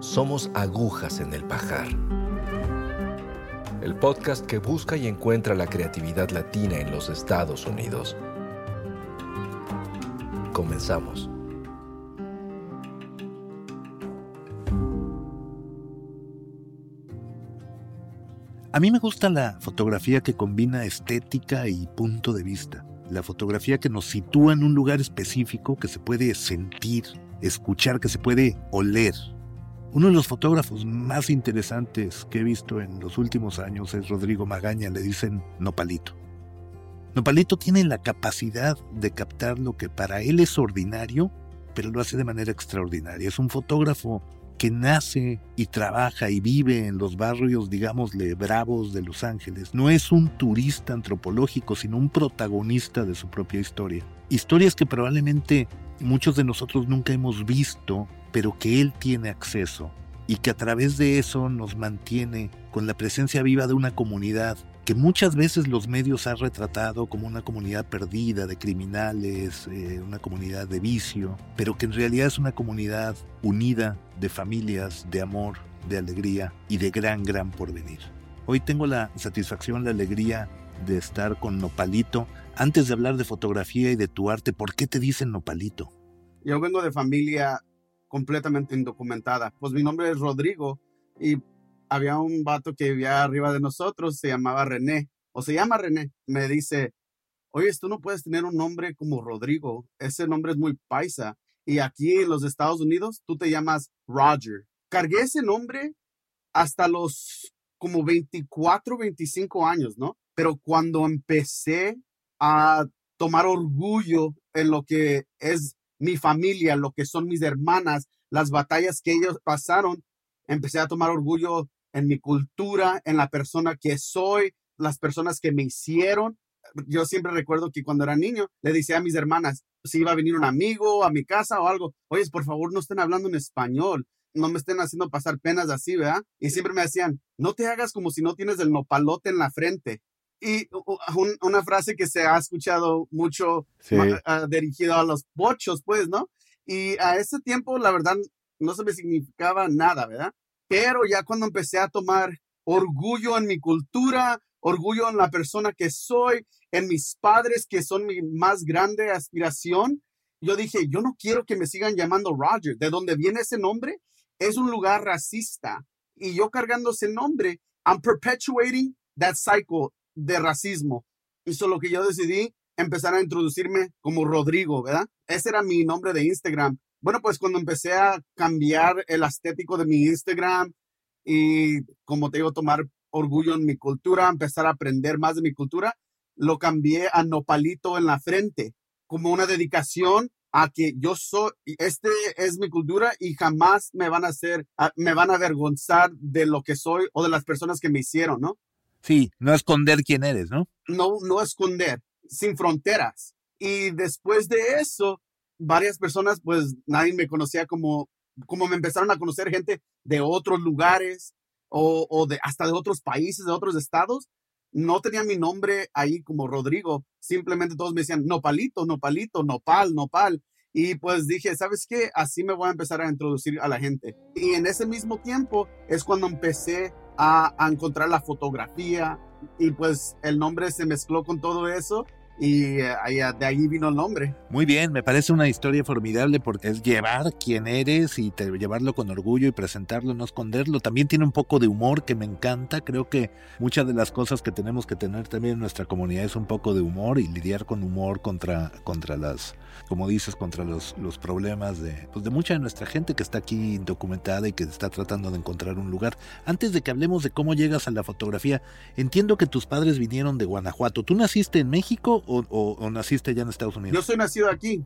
Somos agujas en el pajar. El podcast que busca y encuentra la creatividad latina en los Estados Unidos. Comenzamos. A mí me gusta la fotografía que combina estética y punto de vista. La fotografía que nos sitúa en un lugar específico que se puede sentir, escuchar, que se puede oler. Uno de los fotógrafos más interesantes que he visto en los últimos años es Rodrigo Magaña, le dicen Nopalito. Nopalito tiene la capacidad de captar lo que para él es ordinario, pero lo hace de manera extraordinaria. Es un fotógrafo que nace y trabaja y vive en los barrios, digámosle, bravos de Los Ángeles. No es un turista antropológico, sino un protagonista de su propia historia. Historias que probablemente muchos de nosotros nunca hemos visto, pero que él tiene acceso y que a través de eso nos mantiene con la presencia viva de una comunidad que muchas veces los medios han retratado como una comunidad perdida de criminales, eh, una comunidad de vicio, pero que en realidad es una comunidad unida de familias, de amor, de alegría y de gran, gran porvenir. Hoy tengo la satisfacción, la alegría de estar con Nopalito. Antes de hablar de fotografía y de tu arte, ¿por qué te dicen Nopalito? Yo vengo de familia completamente indocumentada. Pues mi nombre es Rodrigo y había un vato que vivía arriba de nosotros, se llamaba René, o se llama René. Me dice, oye, tú no puedes tener un nombre como Rodrigo, ese nombre es muy paisa. Y aquí en los Estados Unidos tú te llamas Roger. Cargué ese nombre hasta los como 24, 25 años, ¿no? Pero cuando empecé a tomar orgullo en lo que es mi familia, lo que son mis hermanas, las batallas que ellos pasaron, empecé a tomar orgullo en mi cultura, en la persona que soy, las personas que me hicieron. Yo siempre recuerdo que cuando era niño le decía a mis hermanas, si iba a venir un amigo a mi casa o algo, oye, por favor no estén hablando en español, no me estén haciendo pasar penas así, ¿verdad? Y siempre me decían, no te hagas como si no tienes el nopalote en la frente. Y una frase que se ha escuchado mucho uh, dirigido a los bochos, pues, ¿no? Y a ese tiempo, la verdad, no se me significaba nada, ¿verdad? Pero ya cuando empecé a tomar orgullo en mi cultura, orgullo en la persona que soy, en mis padres que son mi más grande aspiración, yo dije, yo no quiero que me sigan llamando Roger. De dónde viene ese nombre es un lugar racista. Y yo cargando ese nombre, I'm perpetuating that cycle de racismo. Eso lo que yo decidí, empezar a introducirme como Rodrigo, ¿verdad? Ese era mi nombre de Instagram. Bueno, pues cuando empecé a cambiar el estético de mi Instagram y, como te digo, tomar orgullo en mi cultura, empezar a aprender más de mi cultura, lo cambié a nopalito en la frente, como una dedicación a que yo soy, este es mi cultura y jamás me van a hacer, me van a avergonzar de lo que soy o de las personas que me hicieron, ¿no? Sí, no esconder quién eres, ¿no? No, no esconder, sin fronteras. Y después de eso, varias personas, pues nadie me conocía como, como me empezaron a conocer gente de otros lugares o, o de hasta de otros países, de otros estados. No tenía mi nombre ahí como Rodrigo, simplemente todos me decían Nopalito, Nopalito, Nopal, Nopal. Y pues dije, ¿sabes qué? Así me voy a empezar a introducir a la gente. Y en ese mismo tiempo es cuando empecé a, encontrar la fotografía y pues el nombre se mezcló con todo eso y eh, de ahí vino el nombre. Muy bien, me parece una historia formidable porque es llevar quién eres y te- llevarlo con orgullo y presentarlo, no esconderlo. También tiene un poco de humor que me encanta. Creo que muchas de las cosas que tenemos que tener también en nuestra comunidad es un poco de humor y lidiar con humor contra, contra las, como dices, contra los, los problemas de, pues de mucha de nuestra gente que está aquí documentada y que está tratando de encontrar un lugar. Antes de que hablemos de cómo llegas a la fotografía, entiendo que tus padres vinieron de Guanajuato. ¿Tú naciste en México o, o- o naciste ya en Estados Unidos? Yo soy nacido aquí.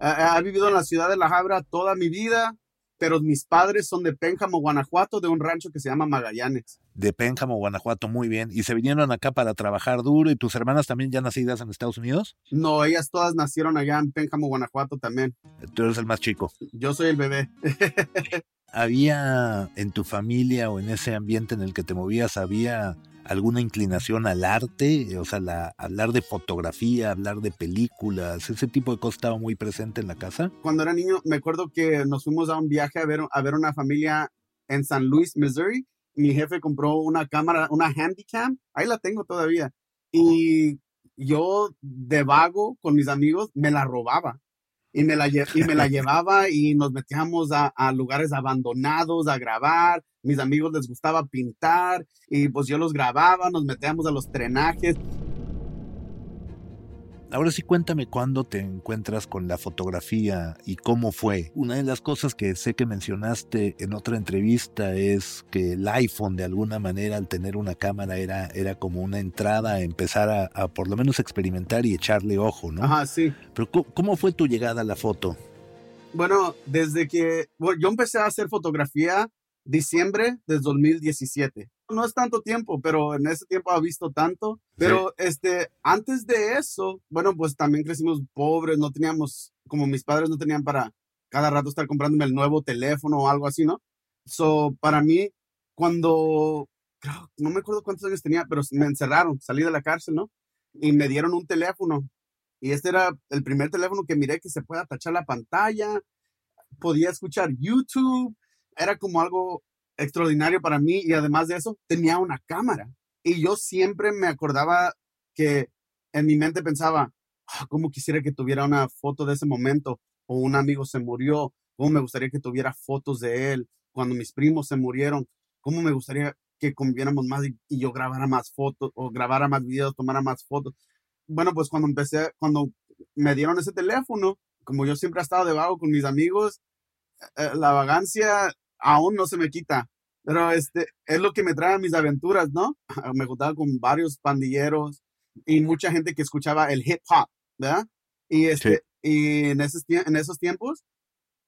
He vivido en la ciudad de La Habra toda mi vida, pero mis padres son de Pénjamo, Guanajuato, de un rancho que se llama Magallanes. De Pénjamo, Guanajuato, muy bien. ¿Y se vinieron acá para trabajar duro? ¿Y tus hermanas también ya nacidas en Estados Unidos? No, ellas todas nacieron allá en Pénjamo, Guanajuato también. Tú eres el más chico. Yo soy el bebé. ¿Había en tu familia o en ese ambiente en el que te movías, había alguna inclinación al arte? O sea, la, hablar de fotografía, hablar de películas, ese tipo de cosas estaba muy presente en la casa. Cuando era niño, me acuerdo que nos fuimos a un viaje a ver, a ver una familia en San Luis, Missouri. Mi jefe compró una cámara, una Handycam, ahí la tengo todavía. Y yo, de vago, con mis amigos, me la robaba. Y me la, y me la llevaba y nos metíamos a, a lugares abandonados a grabar. Mis amigos les gustaba pintar y pues yo los grababa, nos metíamos a los trenajes. Ahora sí cuéntame cuándo te encuentras con la fotografía y cómo fue. Una de las cosas que sé que mencionaste en otra entrevista es que el iPhone de alguna manera al tener una cámara era, era como una entrada a empezar a, a por lo menos experimentar y echarle ojo, ¿no? Ajá, sí. Pero ¿cómo, cómo fue tu llegada a la foto? Bueno, desde que bueno, yo empecé a hacer fotografía diciembre del 2017. No es tanto tiempo, pero en ese tiempo ha visto tanto. Pero este, antes de eso, bueno, pues también crecimos pobres, no teníamos, como mis padres no tenían para cada rato estar comprándome el nuevo teléfono o algo así, ¿no? So, para mí, cuando, creo- no me acuerdo cuántos años tenía, pero me encerraron, salí de la cárcel, ¿no? Y me dieron un teléfono. Y este era el primer teléfono que miré que se puede tachar la pantalla, podía escuchar YouTube, era como algo extraordinario para mí y además de eso tenía una cámara. Y yo siempre me acordaba que en mi mente pensaba, "Ah, ¿cómo quisiera que tuviera una foto de ese momento? O un amigo se murió, ¿cómo me gustaría que tuviera fotos de él? Cuando mis primos se murieron, ¿cómo me gustaría que conviéramos más y, yo grabara más fotos o grabara más videos, tomara más fotos? Bueno, pues cuando empecé, cuando me dieron ese teléfono, como yo siempre he estado de vago con mis amigos, eh, la vagancia aún no se me quita. Pero este es lo que me trae a mis aventuras, ¿no? Me juntaba con varios pandilleros y mucha gente que escuchaba el hip hop, ¿verdad? Y este y en esos en esos tiempos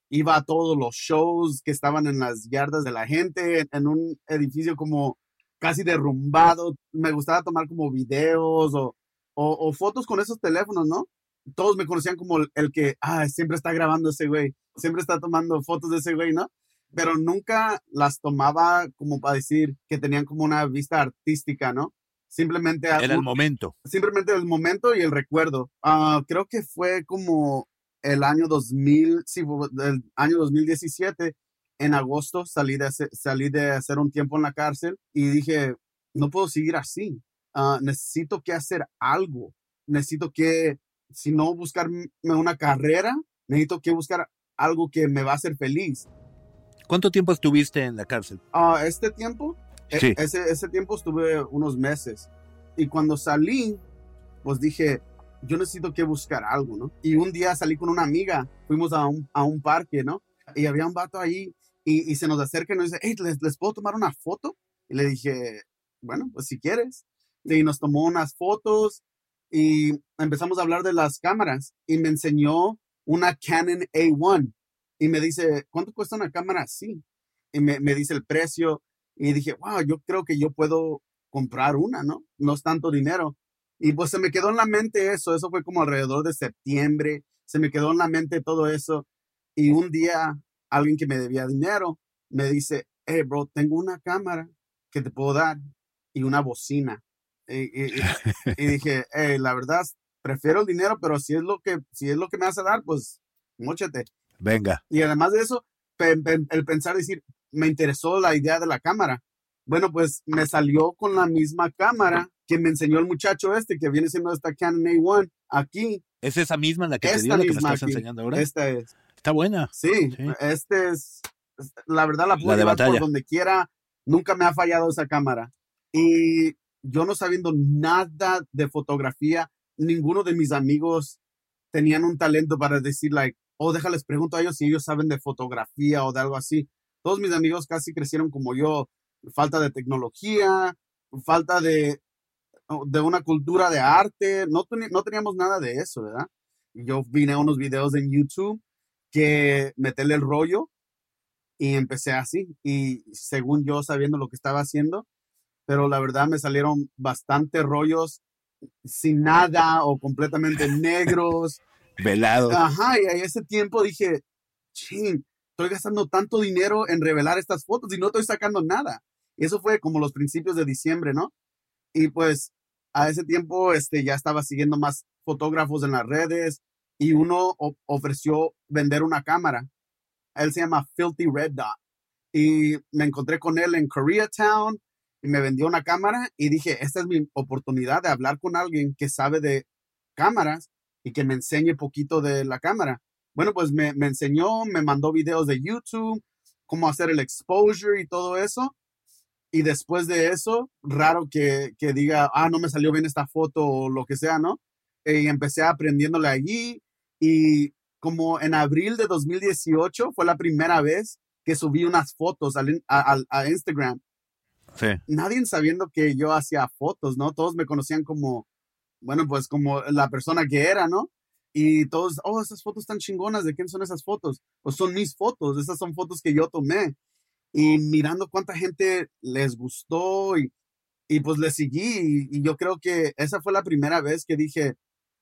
iba a todos los shows que estaban en las yardas de la gente, en un edificio como casi derrumbado. Me gustaba tomar como videos o, o, o fotos con esos teléfonos, ¿no? Todos me conocían como el, el que, ah, siempre está grabando ese güey, siempre está tomando fotos de ese güey, ¿no? Pero nunca las tomaba como para decir que tenían como una vista artística, ¿no? Simplemente Era el momento. simplemente el momento y el recuerdo. Ah, creo que fue como el año 2000, sí, el año 2017, en agosto salí de, hacer, salí de hacer un tiempo en la cárcel y dije, no puedo seguir así. Ah, necesito que hacer algo. Necesito que, si no buscarme una carrera, necesito que buscar algo que me va a hacer feliz. ¿Cuánto tiempo estuviste en la cárcel? Ah, este tiempo, e- Sí. ese, ese tiempo estuve unos meses. Y cuando salí, pues dije, yo necesito que buscar algo, ¿no? Y un día salí con una amiga, fuimos a un, a un parque, ¿no? Y había un vato ahí y, y se nos acerca y nos dice, hey, ¿les, ¿les puedo tomar una foto? Y le dije, bueno, pues si quieres. Y nos tomó unas fotos y empezamos a hablar de las cámaras y me enseñó una Canon A1 y me dice, ¿cuánto cuesta una cámara así? Y me, me dice el precio y dije, wow, yo creo que yo puedo comprar una, ¿no? No es tanto dinero. Y pues se me quedó en la mente eso, eso fue como alrededor de septiembre, se me quedó en la mente todo eso. Y un día alguien que me debía dinero me dice, hey, bro, tengo una cámara que te puedo dar y una bocina. Y, y- y- y dije, hey, la verdad, prefiero el dinero, pero si es lo que, si es lo que me hace dar, pues, móchate. Venga. Y además de eso, el pensar, decir, me interesó la idea de la cámara. Bueno, pues me salió con la misma cámara que me enseñó el muchacho este, que viene siendo esta Canon A1 aquí. ¿Es esa misma la que te dio, la que me estás enseñando ahora? Esta es. Está buena. Sí, este es, la verdad la puedo llevar por donde quiera. Nunca me ha fallado esa cámara. Y yo no sabiendo nada de fotografía, ninguno de mis amigos tenían un talento para decir, like, oh, déjales pregunto a ellos si ellos saben de fotografía o de algo así. Todos mis amigos casi crecieron como yo, falta de tecnología, falta de, de una cultura de arte, no, no teníamos nada de eso, ¿verdad? Yo vine a unos videos en YouTube que meterle el rollo y empecé así. Y según yo, sabiendo lo que estaba haciendo, pero la verdad me salieron bastante rollos sin nada o completamente negros. Velados. Ajá, y a ese tiempo dije, ching, estoy gastando tanto dinero en revelar estas fotos y no estoy sacando nada. Y eso fue como los principios de diciembre, ¿no? Y pues a ese tiempo este, ya estaba siguiendo más fotógrafos en las redes, y uno ofreció vender una cámara. Él se llama Filthy Red Dot. Y me encontré con él en Koreatown y me vendió una cámara y dije, esta es mi oportunidad de hablar con alguien que sabe de cámaras y que me enseñe poquito de la cámara. Bueno, pues me, me enseñó, me mandó videos de YouTube, cómo hacer el exposure y todo eso. Y después de eso, raro que, que diga, ah, no me salió bien esta foto o lo que sea, ¿no? Y empecé aprendiéndole allí y como en abril de 2018 fue la primera vez que subí unas fotos a, Instagram. Sí. Nadie sabiendo que yo hacía fotos, ¿no? Todos me conocían como, bueno, pues como la persona que era, ¿no? Y todos, oh, esas fotos están chingonas, ¿de quién son esas fotos? Pues son mis fotos, esas son fotos que yo tomé. Y mirando cuánta gente les gustó y, y pues le seguí. y yo creo que esa fue la primera vez que dije,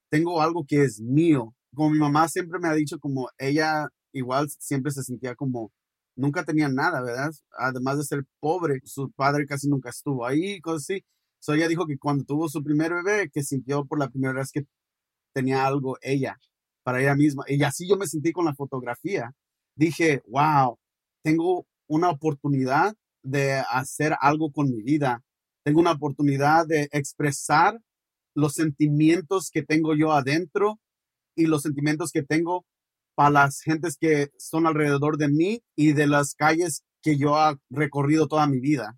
tengo algo que es mío, como mi mamá siempre me ha dicho, como ella igual siempre se sentía como, nunca tenía nada, ¿verdad? Además de ser pobre, su padre casi nunca estuvo ahí, cosas así. So ella dijo que cuando tuvo su primer bebé, que sintió por la primera vez que tenía algo ella, para ella misma. Y así yo me sentí con la fotografía. Dije, wow, tengo una oportunidad de hacer algo con mi vida. Tengo una oportunidad de expresar los sentimientos que tengo yo adentro y los sentimientos que tengo para las gentes que son alrededor de mí y de las calles que yo he recorrido toda mi vida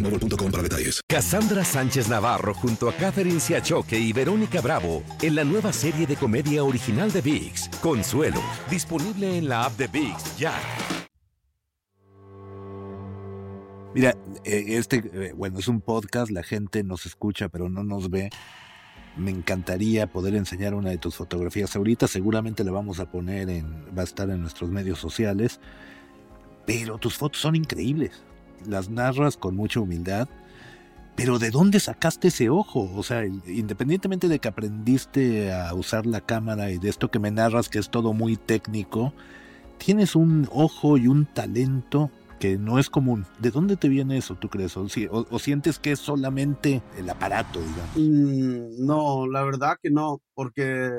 para detalles. Cassandra Sánchez Navarro junto a Catherine Siachoque y Verónica Bravo en la nueva serie de comedia original de VIX, Consuelo, disponible en la app de VIX ya. Mira, eh, este, eh, bueno, es un podcast, la gente nos escucha pero no nos ve. Me encantaría poder enseñar una de tus fotografías ahorita, seguramente la vamos a poner en, va a estar en nuestros medios sociales, pero tus fotos son increíbles las narras con mucha humildad, pero ¿de dónde sacaste ese ojo? O sea, independientemente de que aprendiste a usar la cámara y de esto que me narras que es todo muy técnico, tienes un ojo y un talento que no es común. ¿De dónde te viene eso, tú crees? ¿O, sientes que es solamente el aparato, digamos? Mm, no, la verdad que no, porque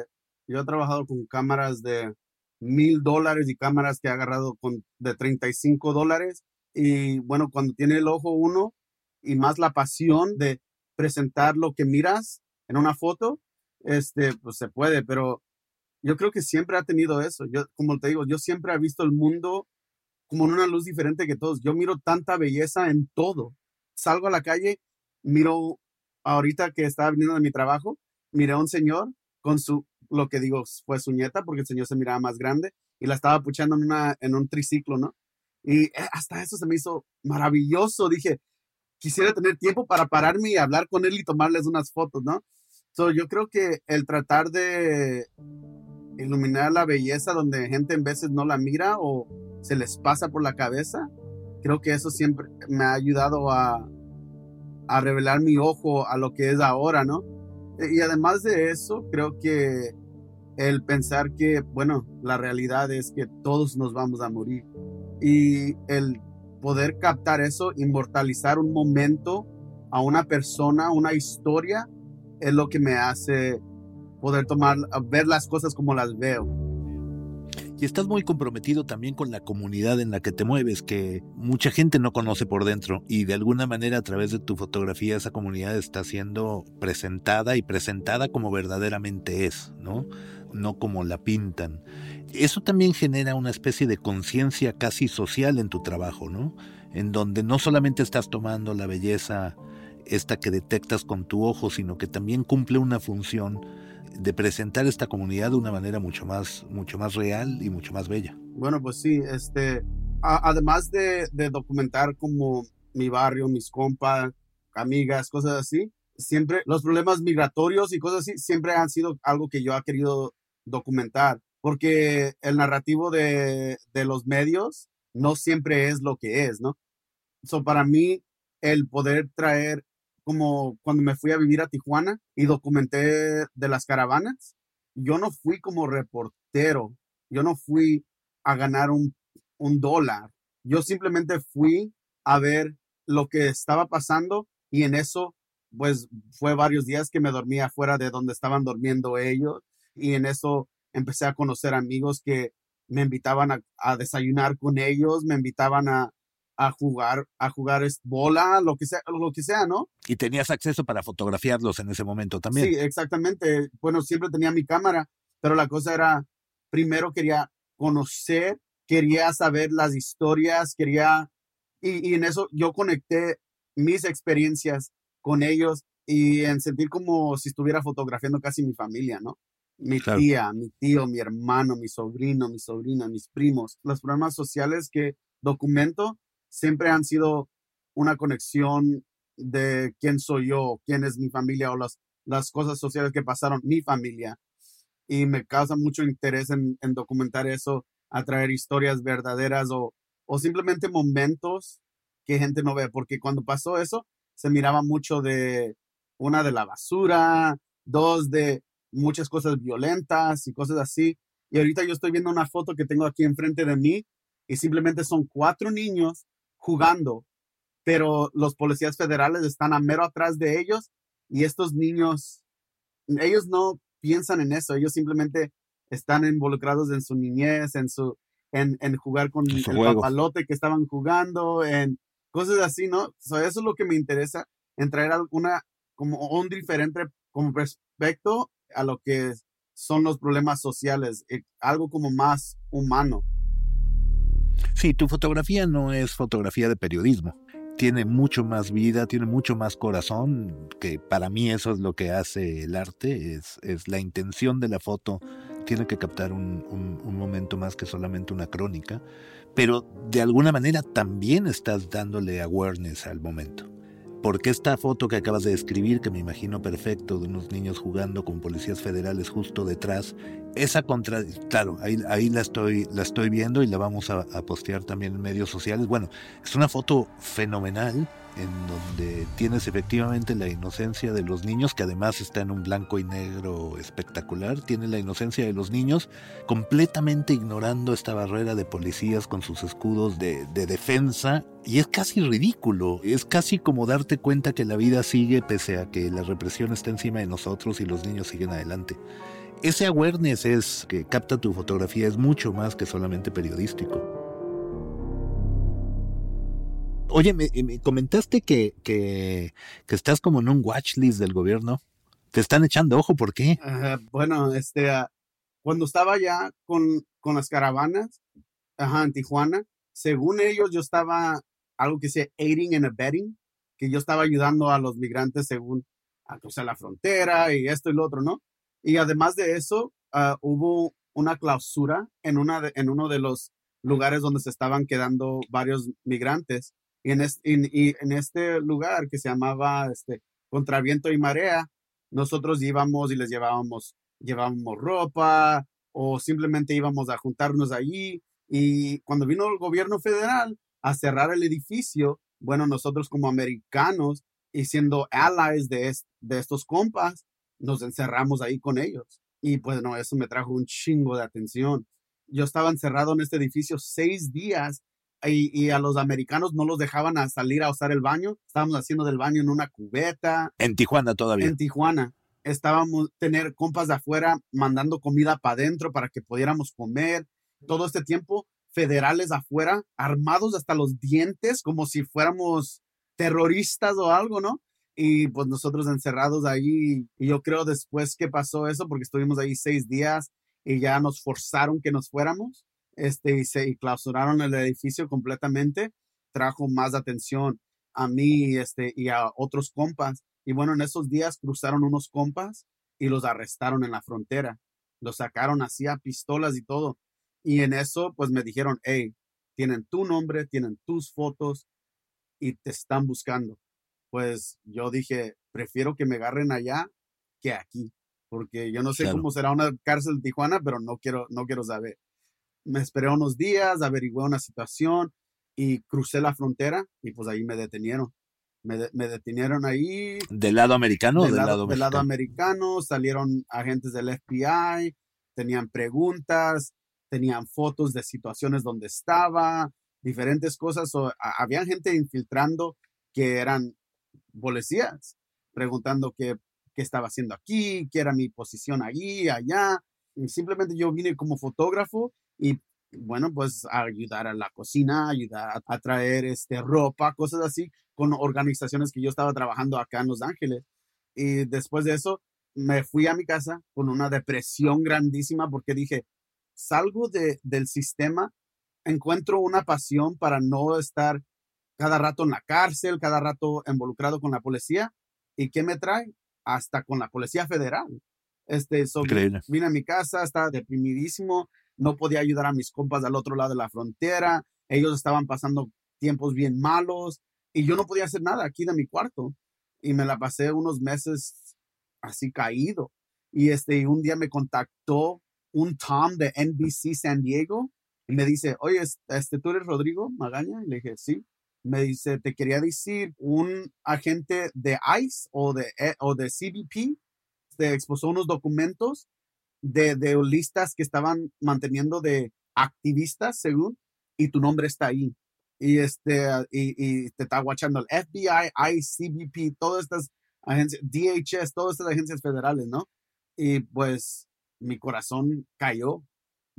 yo he trabajado con cámaras de mil dólares y cámaras que he agarrado con de 35 dólares y bueno, cuando tiene el ojo uno y más la pasión de presentar lo que miras en una foto, este, pues se puede, pero yo creo que siempre ha tenido eso. Yo, como te digo, yo siempre he visto el mundo como en una luz diferente que todos. Yo miro tanta belleza en todo. Salgo a la calle, miro ahorita que estaba viniendo de mi trabajo, miré a un señor con su, lo que digo fue su nieta, porque el señor se miraba más grande, y la estaba puchando en, una, en un triciclo, ¿no? Y eh, hasta eso se me hizo maravilloso. Dije, quisiera tener tiempo para pararme y hablar con él y tomarles unas fotos, ¿no? So, yo creo que el tratar de iluminar la belleza donde gente en veces no la mira o se les pasa por la cabeza, creo que eso siempre me ha ayudado a, a revelar mi ojo a lo que es ahora, ¿no? Y además de eso, creo que el pensar que, bueno, la realidad es que todos nos vamos a morir. Y el poder captar eso, inmortalizar un momento a una persona, una historia, es lo que me hace poder tomar, ver las cosas como las veo. Y estás muy comprometido también con la comunidad en la que te mueves, que mucha gente no conoce por dentro y de alguna manera a través de tu fotografía esa comunidad está siendo presentada y presentada como verdaderamente es, ¿no? No como la pintan. Eso también genera una especie de conciencia casi social en tu trabajo, ¿no? En donde no solamente estás tomando la belleza esta que detectas con tu ojo, sino que también cumple una función de presentar esta comunidad de una manera mucho más, mucho más real y mucho más bella. Bueno, pues sí, este, además de, de, documentar como mi barrio, mis compas, amigas, cosas así, siempre los problemas migratorios y cosas así siempre han sido algo que yo he querido documentar, porque el narrativo de, de los medios no siempre es lo que es, ¿no? So, para mí, el poder traer como cuando me fui a vivir a Tijuana y documenté de las caravanas, yo no fui como reportero, yo no fui a ganar un, un dólar, yo simplemente fui a ver lo que estaba pasando y en eso, pues fue varios días que me dormía fuera de donde estaban durmiendo ellos y en eso empecé a conocer amigos que me invitaban a, a desayunar con ellos, me invitaban a, a jugar, a jugar bola, lo que sea, lo que sea, ¿no? Y tenías acceso para fotografiarlos en ese momento también. Sí, exactamente. Bueno, siempre tenía mi cámara, pero la cosa era, primero quería conocer, quería saber las historias, quería, y, en eso yo conecté mis experiencias con ellos y en sentir como si estuviera fotografiando casi mi familia, ¿no? Mi tía, mi tío, mi hermano, mi sobrino, mi sobrina, mis primos, los programas sociales que documento siempre han sido una conexión de quién soy yo, quién es mi familia o las, las cosas sociales que pasaron mi familia. Y me causa mucho interés en, documentar eso, a traer historias verdaderas o, o simplemente momentos que gente no ve, porque cuando pasó eso, se miraba mucho de una de la basura, dos de muchas cosas violentas y cosas así. Y ahorita yo estoy viendo una foto que tengo aquí enfrente de mí y simplemente son cuatro niños jugando, pero los policías federales están a mero atrás de ellos y estos niños, ellos no piensan en eso, ellos simplemente están involucrados en su niñez, en su, en, en jugar con el papalote que estaban jugando, en cosas así, ¿no? eso es lo que me interesa, en traer alguna, como un diferente, como respecto a lo que son los problemas sociales, eh, algo como más humano. Sí, tu fotografía no es fotografía de periodismo. Tiene mucho más vida, tiene mucho más corazón, que para mí eso es lo que hace el arte, es, es la intención de la foto, tiene que captar un, un momento más que solamente una crónica, pero de alguna manera también estás dándole awareness al momento porque esta foto que acabas de describir, que me imagino perfecto, de unos niños jugando con policías federales justo detrás, esa contra, claro, ahí, ahí la, estoy, la estoy viendo y la vamos a, a postear también en medios sociales. Bueno, es una foto fenomenal en donde tienes efectivamente la inocencia de los niños, que además está en un blanco y negro espectacular, tiene la inocencia de los niños completamente ignorando esta barrera de policías con sus escudos de, de defensa, y es casi ridículo, es casi como darte cuenta que la vida sigue pese a que la represión está encima de nosotros y los niños siguen adelante. Ese awareness es que capta tu fotografía es mucho más que solamente periodístico. Oye, me, comentaste que, que, estás como en un watch list del gobierno. Te están echando ojo, ¿por qué? bueno, este, ah, cuando estaba ya con, con las caravanas, ajá, en Tijuana, según ellos, yo estaba algo que se aiding and abetting, que yo estaba ayudando a los migrantes según cruzar la frontera y esto y lo otro, ¿no? Y además de eso, ah, hubo una clausura en, una en uno de los lugares donde se estaban quedando varios migrantes. En, en este lugar que se llamaba este, Contraviento y Marea, nosotros íbamos y les llevábamos, llevábamos ropa o simplemente íbamos a juntarnos allí. Y cuando vino el gobierno federal a cerrar el edificio, bueno, nosotros como americanos y siendo allies de, de estos compas, nos encerramos ahí con ellos. Y pues no, eso me trajo un chingo de atención. Yo estaba encerrado en este edificio seis días y, a los americanos no los dejaban a salir a usar el baño. Estábamos haciendo del baño en una cubeta. En Tijuana todavía. En Tijuana. Estábamos tener compas de afuera mandando comida para adentro para que pudiéramos comer. Todo este tiempo, federales afuera, armados hasta los dientes, como si fuéramos terroristas o algo, ¿no? Y pues nosotros encerrados ahí. Y yo creo después que pasó eso, porque estuvimos ahí seis días y ya nos forzaron que nos fuéramos este, y se clausuraron el edificio completamente, trajo más atención a mí este, y a otros compas. Y bueno, en esos días cruzaron unos compas y los arrestaron en la frontera. Los sacaron así a pistolas y todo. Y en eso, pues me dijeron, hey, tienen tu nombre, tienen tus fotos y te están buscando. Pues yo dije, prefiero que me agarren allá que aquí, porque yo no sé cómo será una cárcel de Tijuana, pero no quiero, no quiero saber me esperé unos días, averigué una situación y crucé la frontera y pues ahí me detenieron. Me, detenieron ahí. ¿Del lado americano del, lado, del lado americano? Salieron agentes del FBI, tenían preguntas, tenían fotos de situaciones donde estaba, diferentes cosas. O, había gente infiltrando que eran policías, preguntando qué, qué estaba haciendo aquí, qué era mi posición allí, allá. Y simplemente yo vine como fotógrafo y bueno, pues ayudar a la cocina, ayudar a, traer este, ropa, cosas así, con organizaciones que yo estaba trabajando acá en Los Ángeles. Y después de eso, me fui a mi casa con una depresión grandísima porque dije, salgo de, del sistema, encuentro una pasión para no estar cada rato en la cárcel, cada rato involucrado con la policía. ¿Y qué me trae? Hasta con la Policía Federal. Este, vine a mi casa, estaba deprimidísimo, no podía ayudar a mis compas al otro lado de la frontera, ellos estaban pasando tiempos bien malos y yo no podía hacer nada aquí de mi cuarto y me la pasé unos meses así caído y este un día me contactó un Tom de NBC San Diego y me dice, oye, este, ¿tú eres Rodrigo Magaña? Y le dije, sí. Me dice, te quería decir, un agente de ICE o de, eh, o de CBP te expuso unos documentos de, de listas que estaban manteniendo de activistas, según, y tu nombre está ahí. Y, este, y, te está guachando el FBI, ICBP, todas estas agencias, DHS, todas estas agencias federales, ¿no? Y pues mi corazón cayó,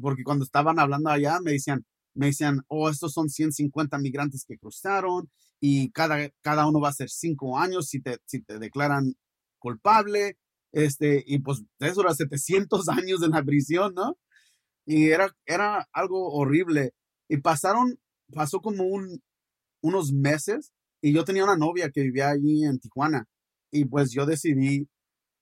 porque cuando estaban hablando allá me decían, me decían, oh, estos son 150 migrantes que cruzaron y cada, cada uno va a ser cinco años si te, si te declaran culpable este, y pues eso era 700 años en la prisión, ¿no? Y era, era algo horrible. Y pasaron, pasó como un, unos meses y yo tenía una novia que vivía allí en Tijuana. Y pues yo decidí,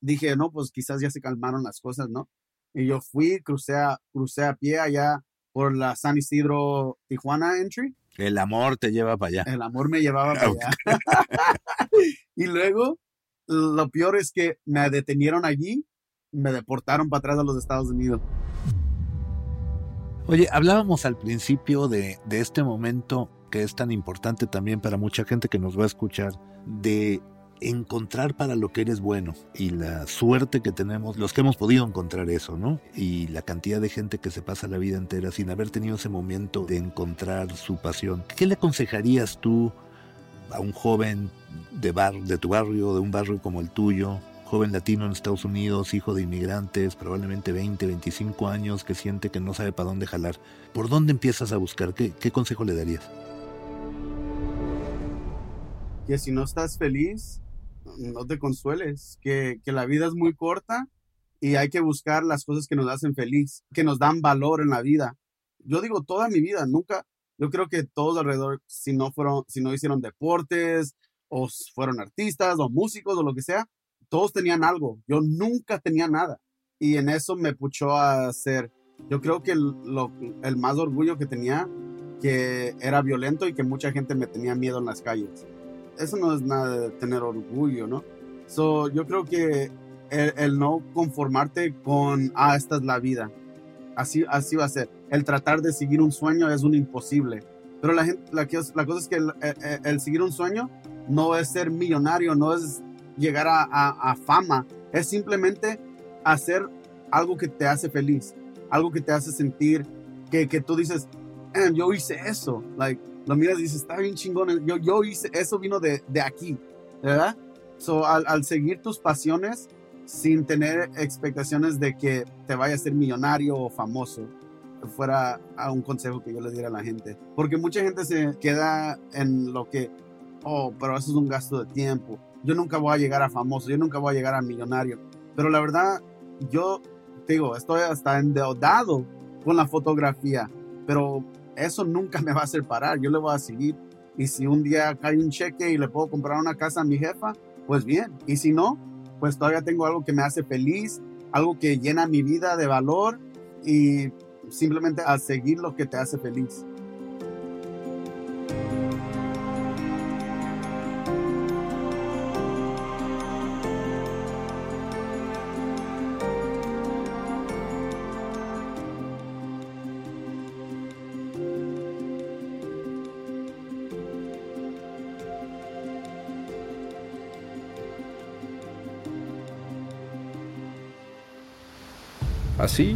dije, no, pues quizás ya se calmaron las cosas, ¿no? Y yo fui, crucé a, crucé a pie allá por la San Isidro Tijuana entry. El amor te lleva para allá. El amor me llevaba para allá. y luego lo peor es que me detenieron allí, me deportaron para atrás a los Estados Unidos. Oye, hablábamos al principio de, este momento que es tan importante también para mucha gente que nos va a escuchar, de encontrar para lo que eres bueno y la suerte que tenemos, los que hemos podido encontrar eso, ¿no? Y la cantidad de gente que se pasa la vida entera sin haber tenido ese momento de encontrar su pasión. ¿Qué le aconsejarías tú a un joven de, bar, de tu barrio, de un barrio como el tuyo, joven latino en Estados Unidos, hijo de inmigrantes, probablemente 20, 25 años, que siente que no sabe para dónde jalar. ¿Por dónde empiezas a buscar? ¿Qué, qué consejo le darías? Que si no estás feliz, no te consueles, que, que la vida es muy corta y hay que buscar las cosas que nos hacen feliz, que nos dan valor en la vida. Yo digo toda mi vida, nunca, Yo creo que todos alrededor, si no fueron, si no hicieron deportes, o fueron artistas, o músicos, o lo que sea, todos tenían algo. Yo nunca tenía nada. Y en eso me puchó a hacer, yo creo que el, el más orgullo que tenía, que era violento y que mucha gente me tenía miedo en las calles. Eso no es nada de tener orgullo, ¿no? So, yo creo que el, no conformarte con, ah, esta es la vida. Así, así va a ser. El tratar de seguir un sueño es un imposible. Pero la, gente, la, cosa es que el, seguir un sueño no es ser millonario, no es llegar a, fama, es simplemente hacer algo que te hace feliz, algo que te hace sentir que, tú dices, yo hice eso, like, lo miras y dices, está bien chingón, yo, yo hice, eso vino de, aquí, ¿verdad? So, al, seguir tus pasiones sin tener expectaciones de que te vaya a ser millonario o famoso, fuera a un consejo que yo le diera a la gente. Porque mucha gente se queda en lo que, oh, pero eso es un gasto de tiempo. Yo nunca voy a llegar a famoso, yo nunca voy a llegar a millonario. Pero la verdad, yo digo, estoy hasta endeudado con la fotografía, pero eso nunca me va a hacer parar. Yo le voy a seguir. Y si un día cae un cheque y le puedo comprar una casa a mi jefa, pues bien. Y si no, pues todavía tengo algo que me hace feliz, algo que llena mi vida de valor y simplemente a seguir lo que te hace feliz. Así